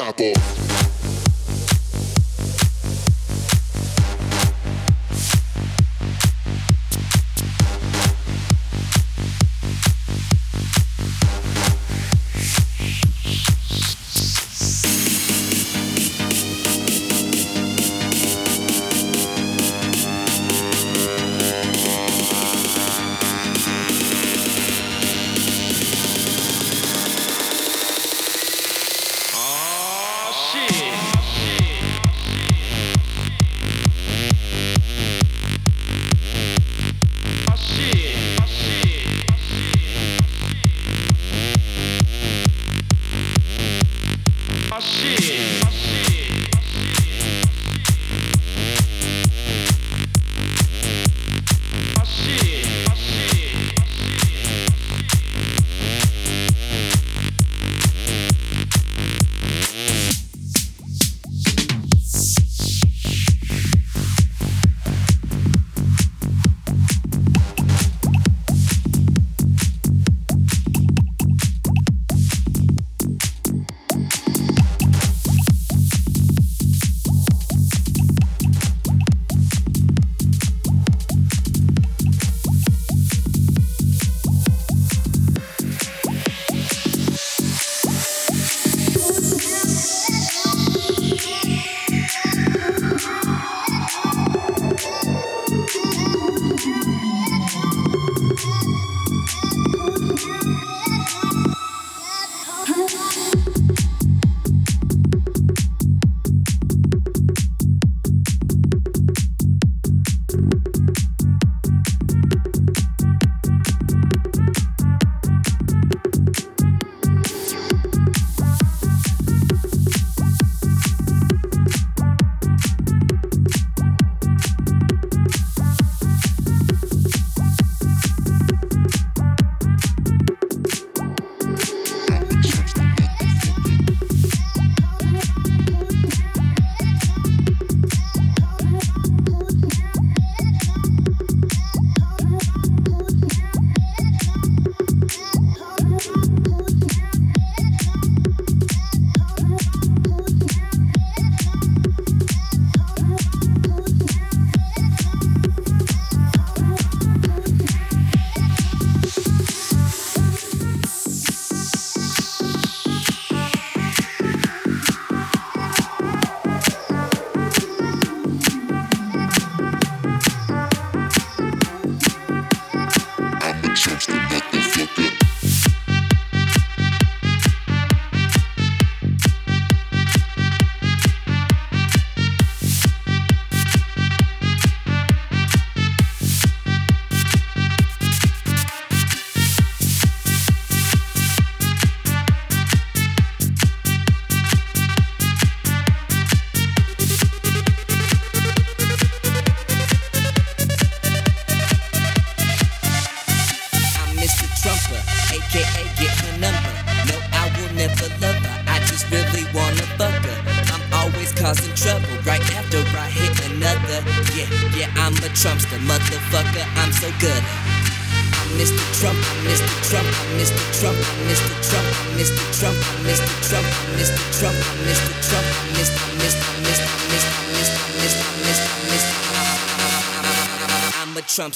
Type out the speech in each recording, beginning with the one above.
off.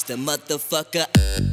Trumpster, motherfucker.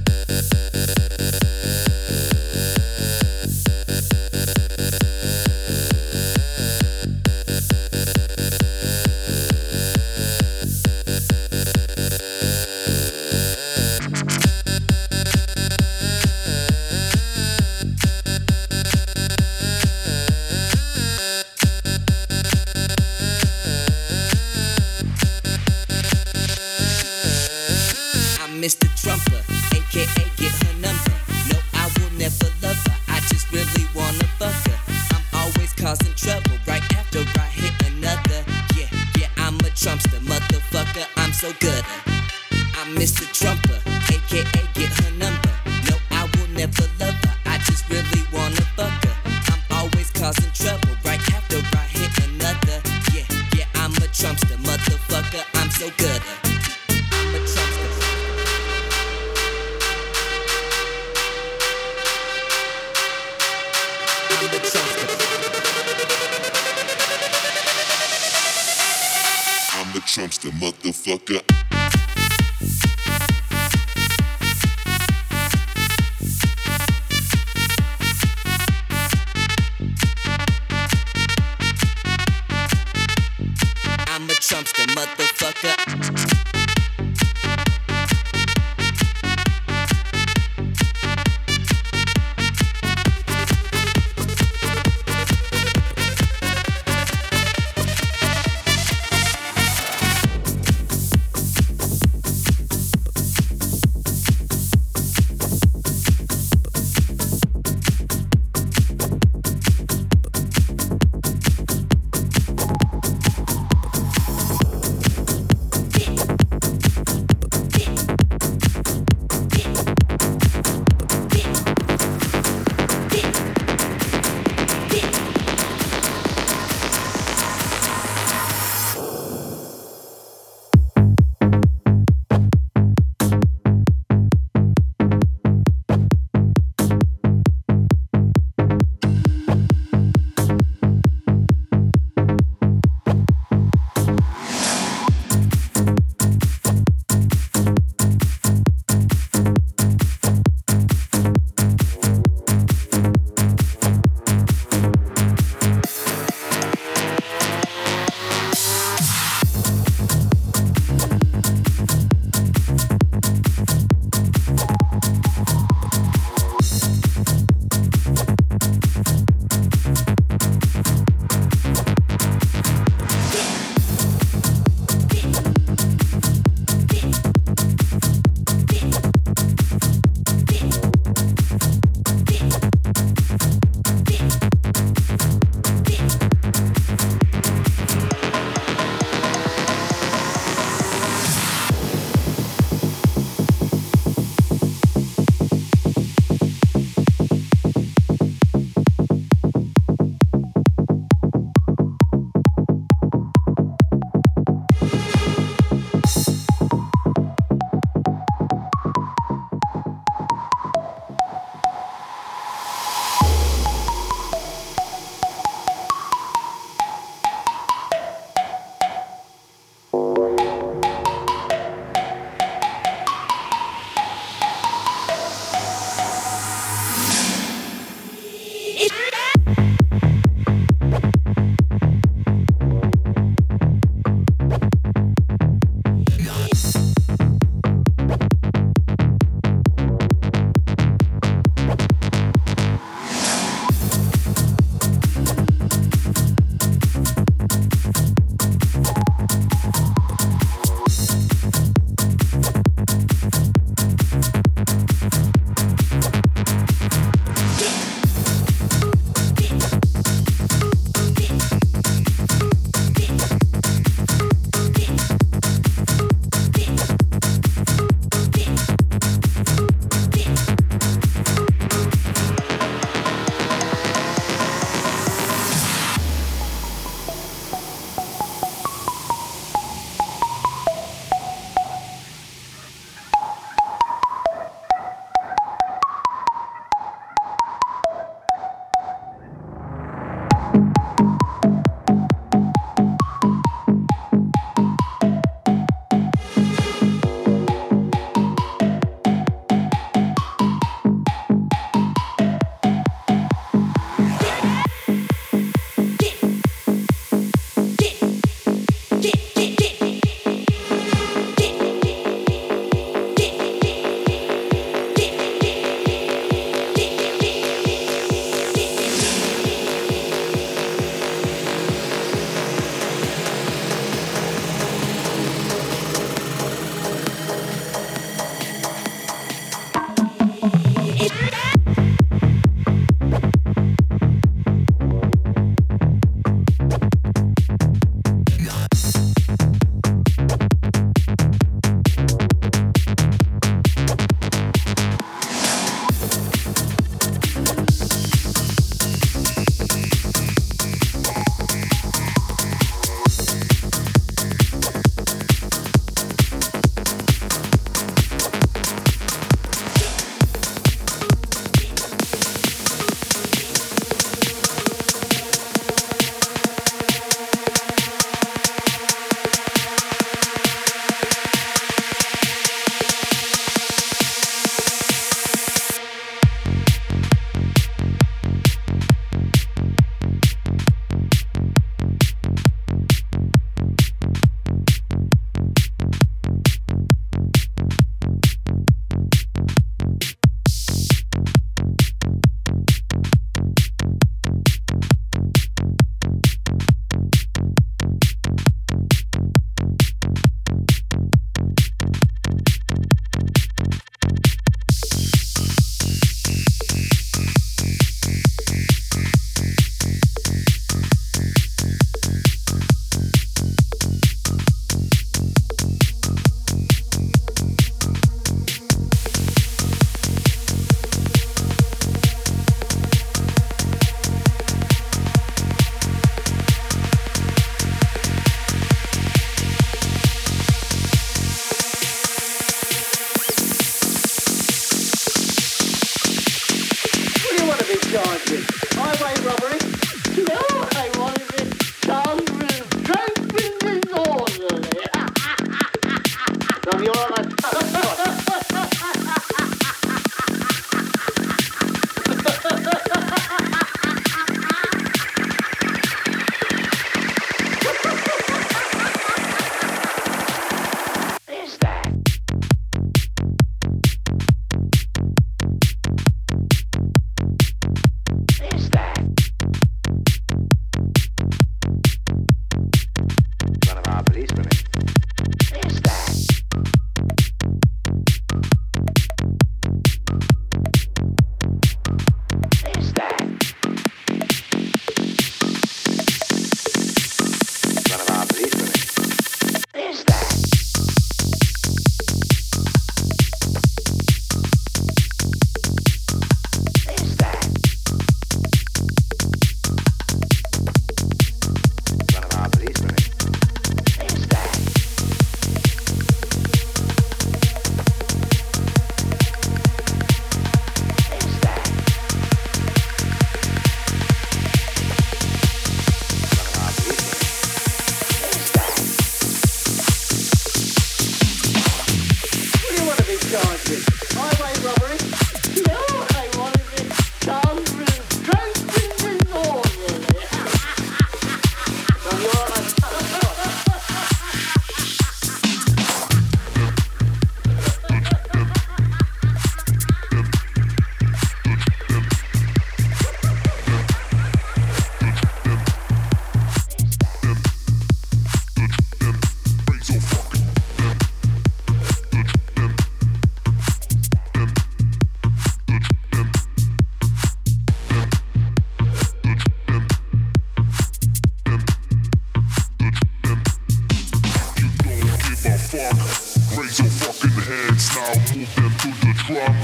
clock.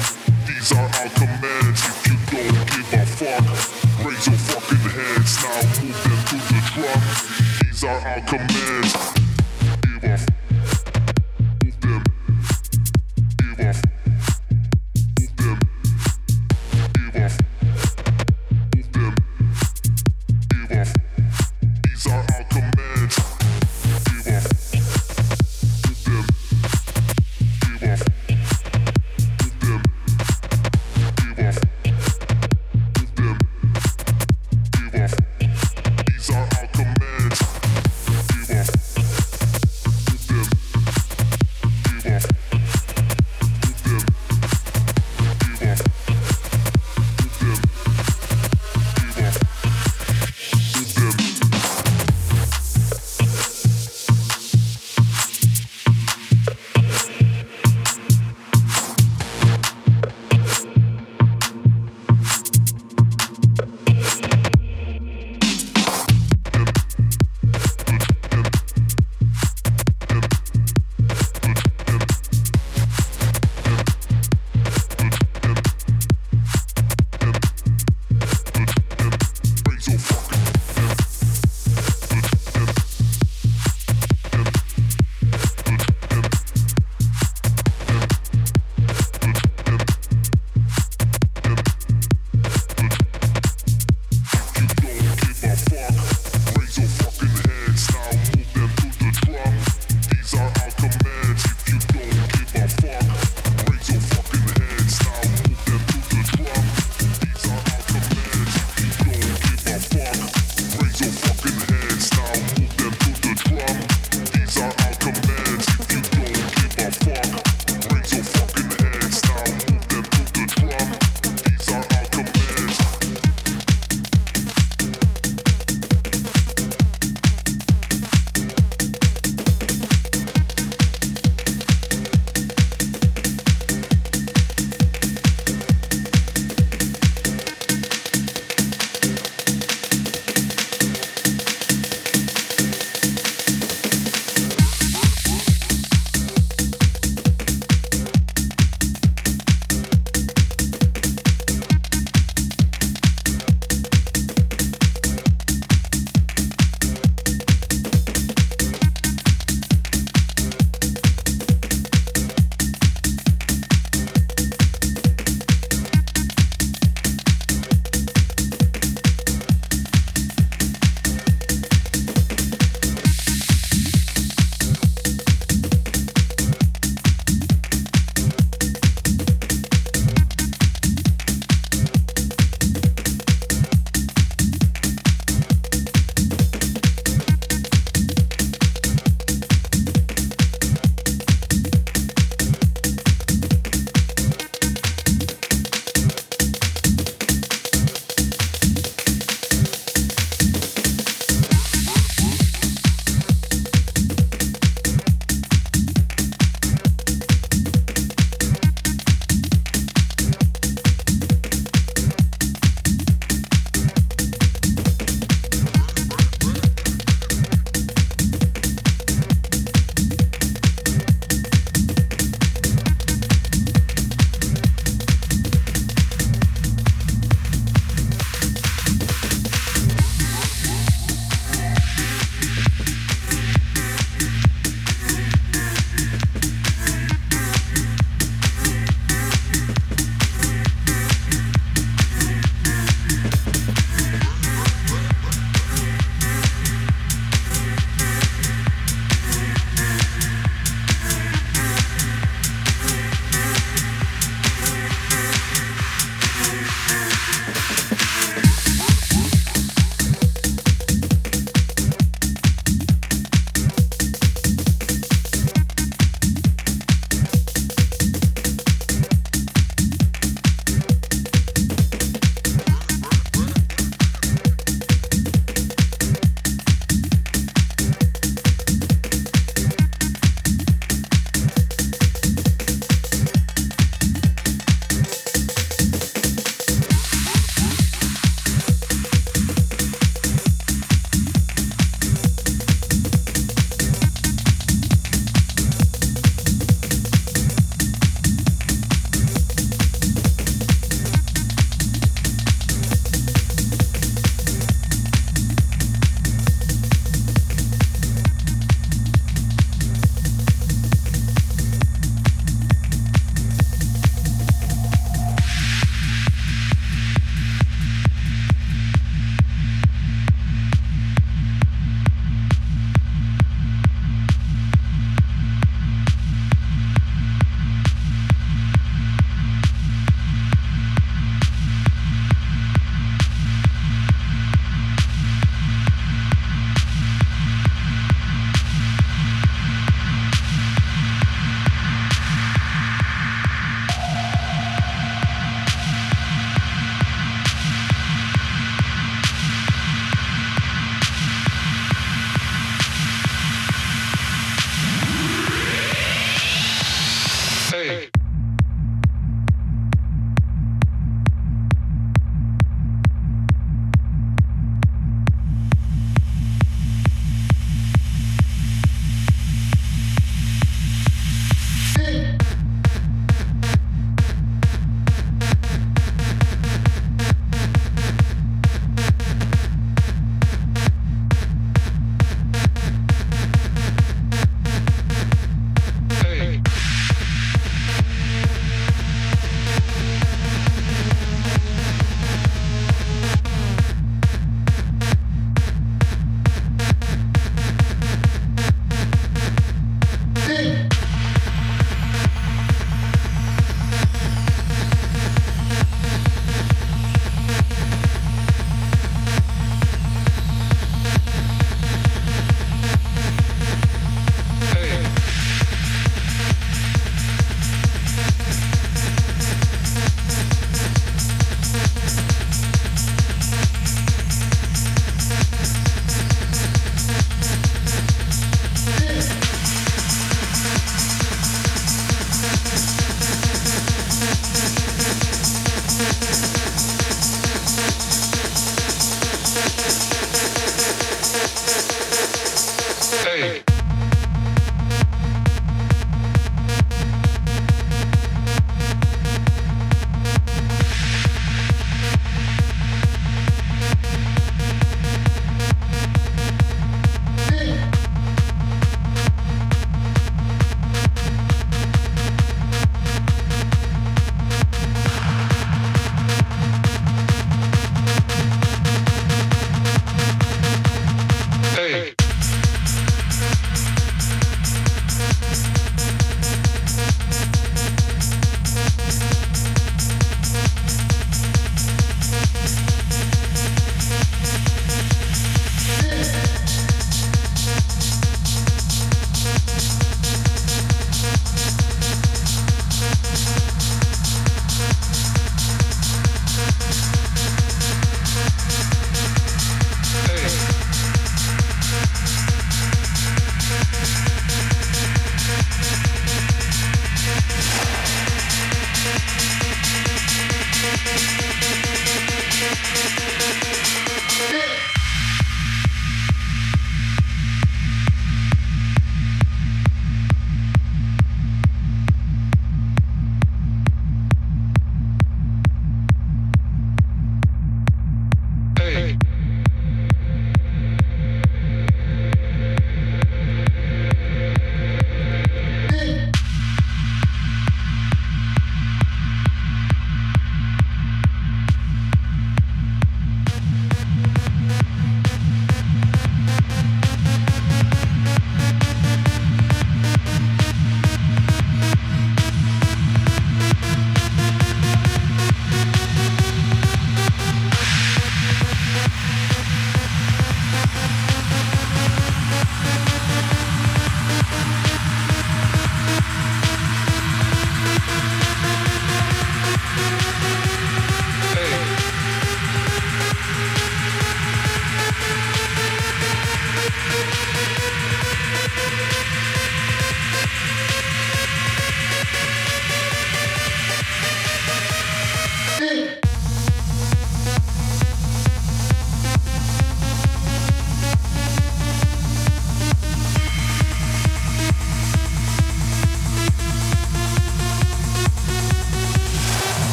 These are our commands if you don't give a fuck. Raise your fucking hands now, move them to the truck. These are our commands.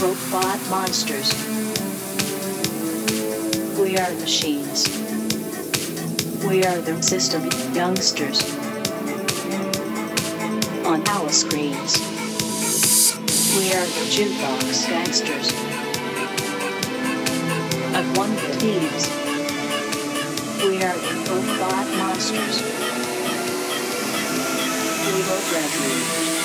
Robot monsters. We are machines. We are the system youngsters. On our screens. We are the jukebox gangsters. Of wonder thieves. We are the robot monsters. We will refuge.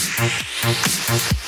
Out, out, out.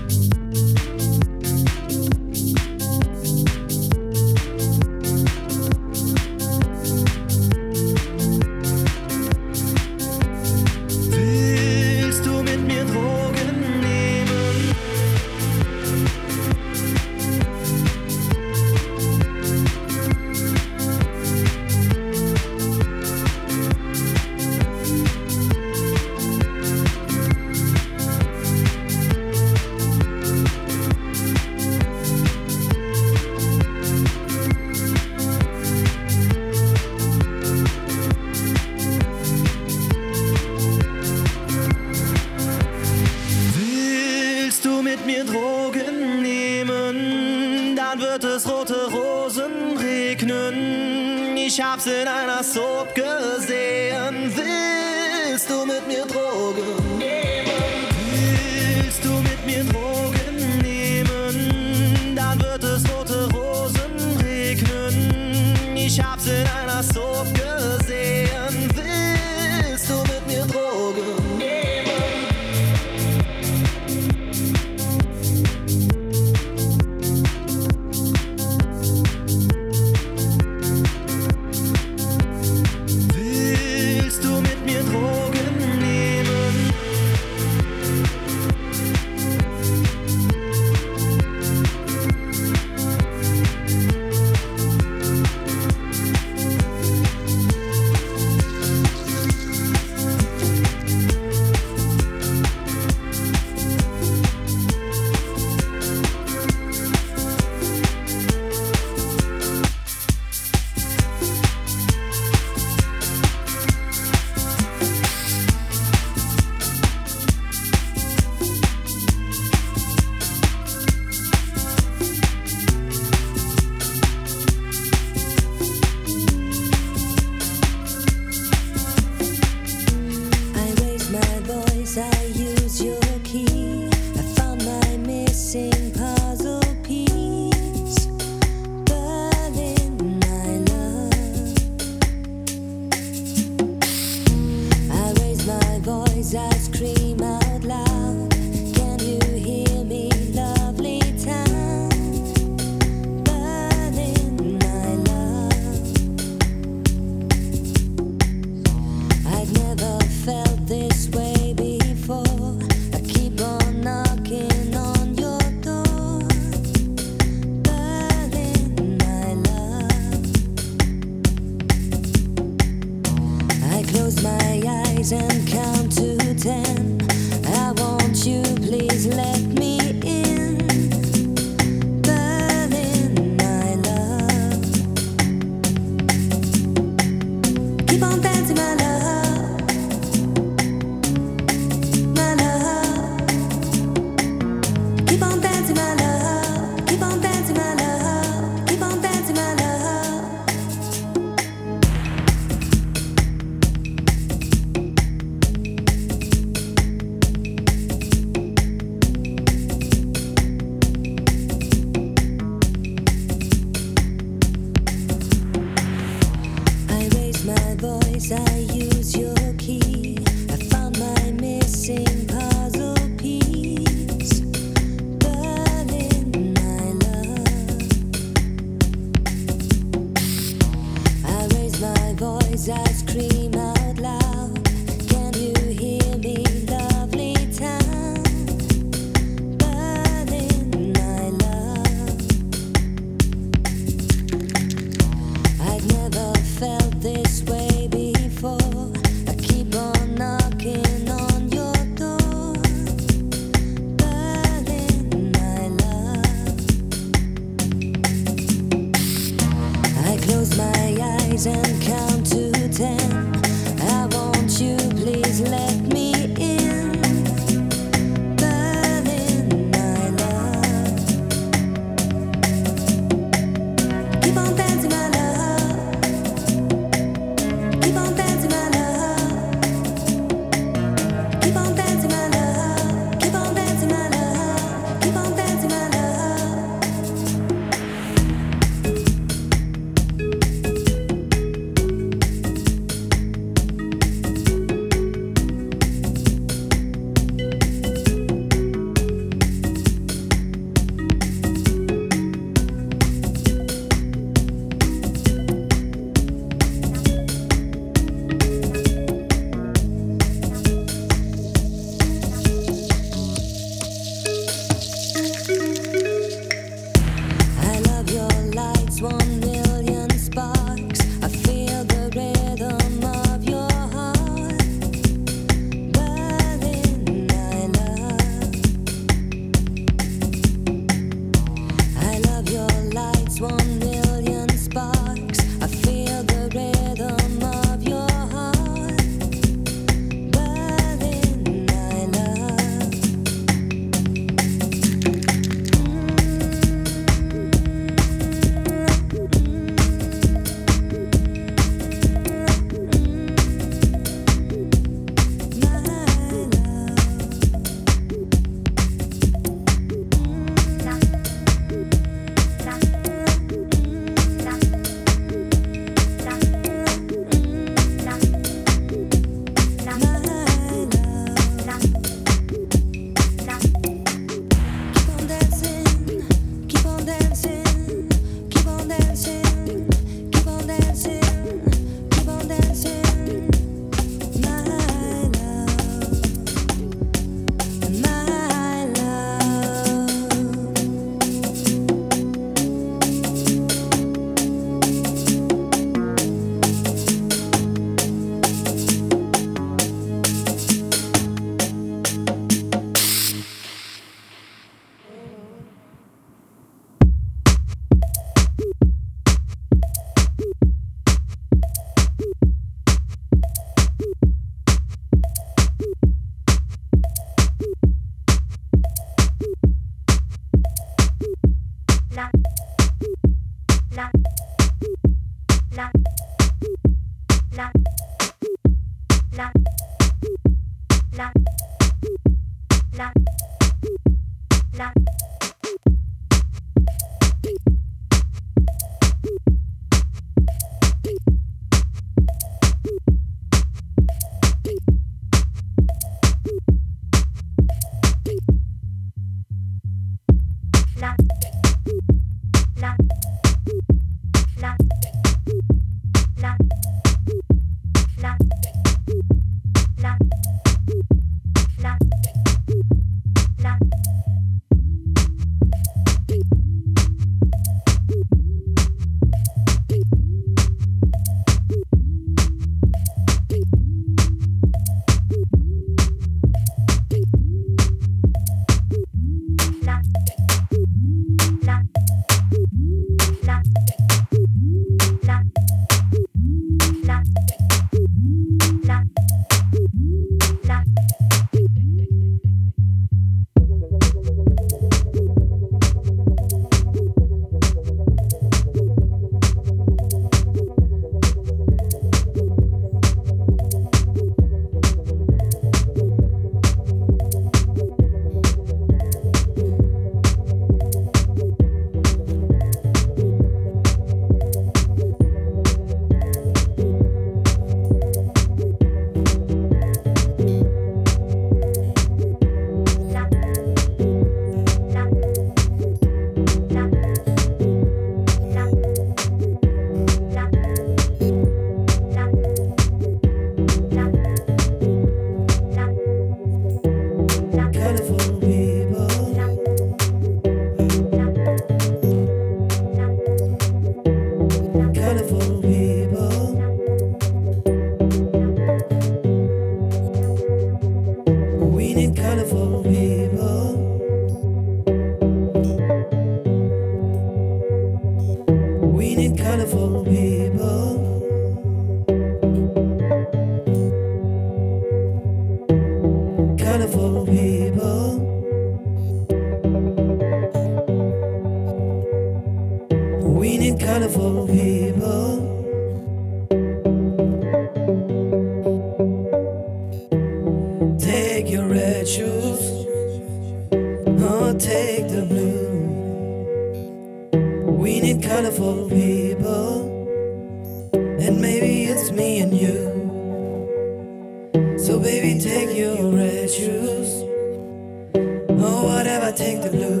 I take the blue.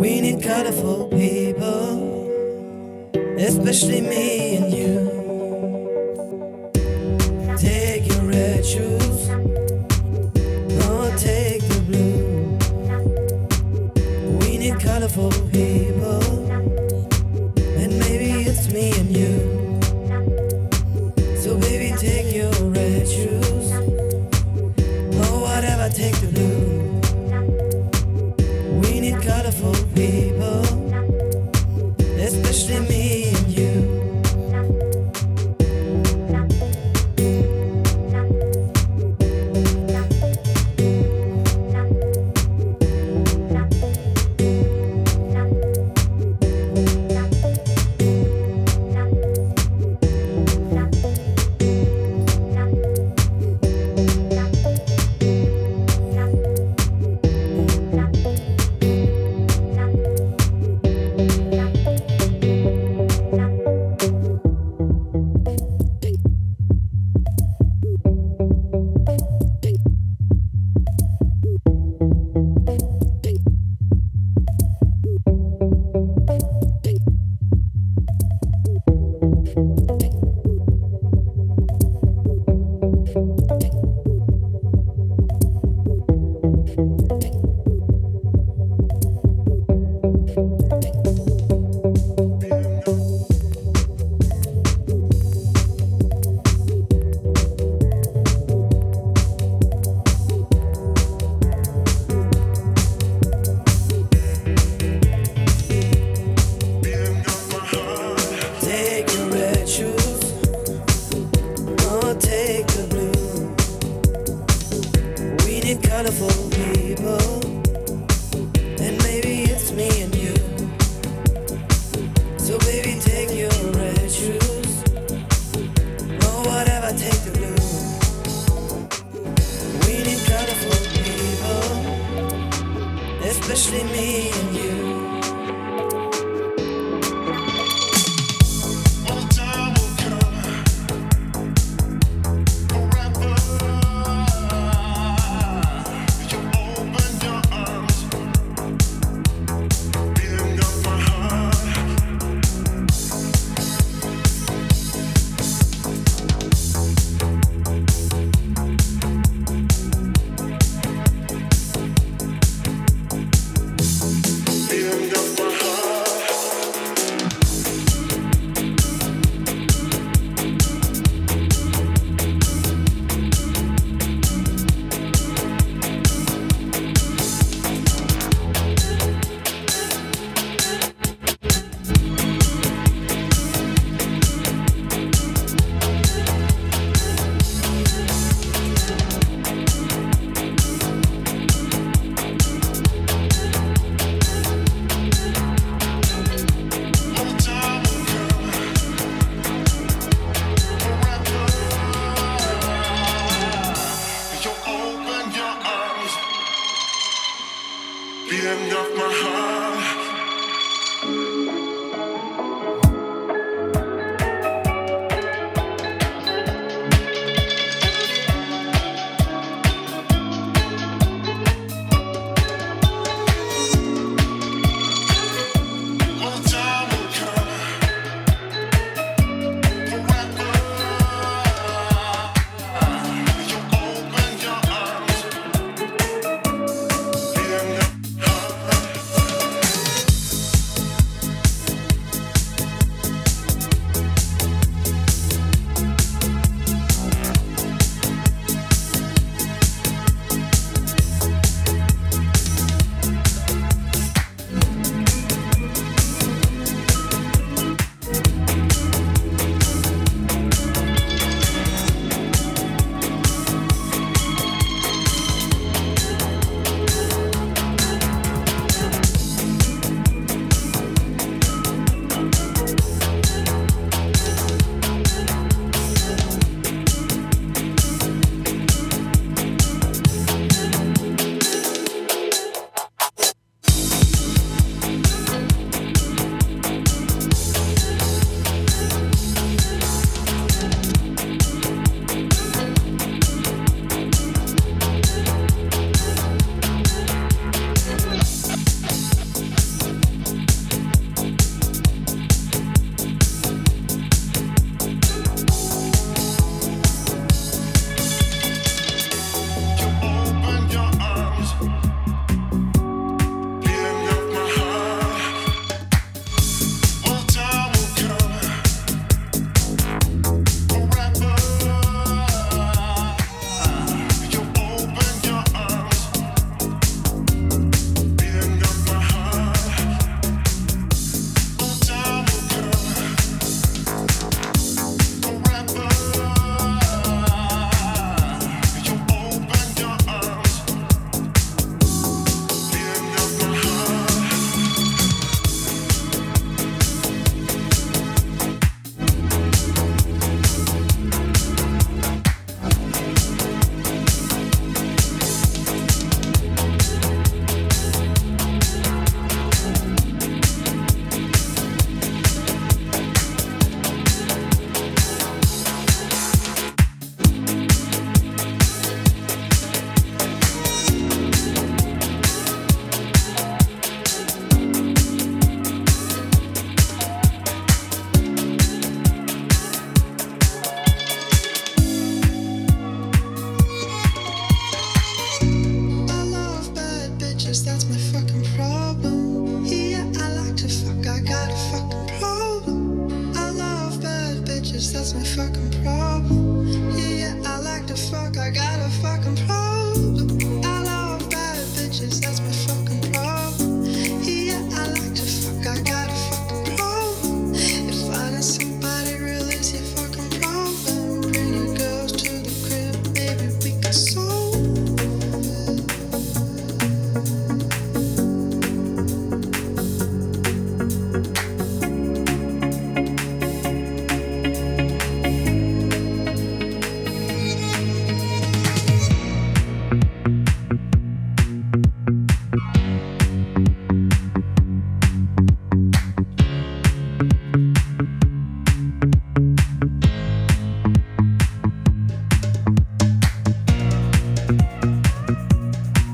We need colorful people, especially me and you.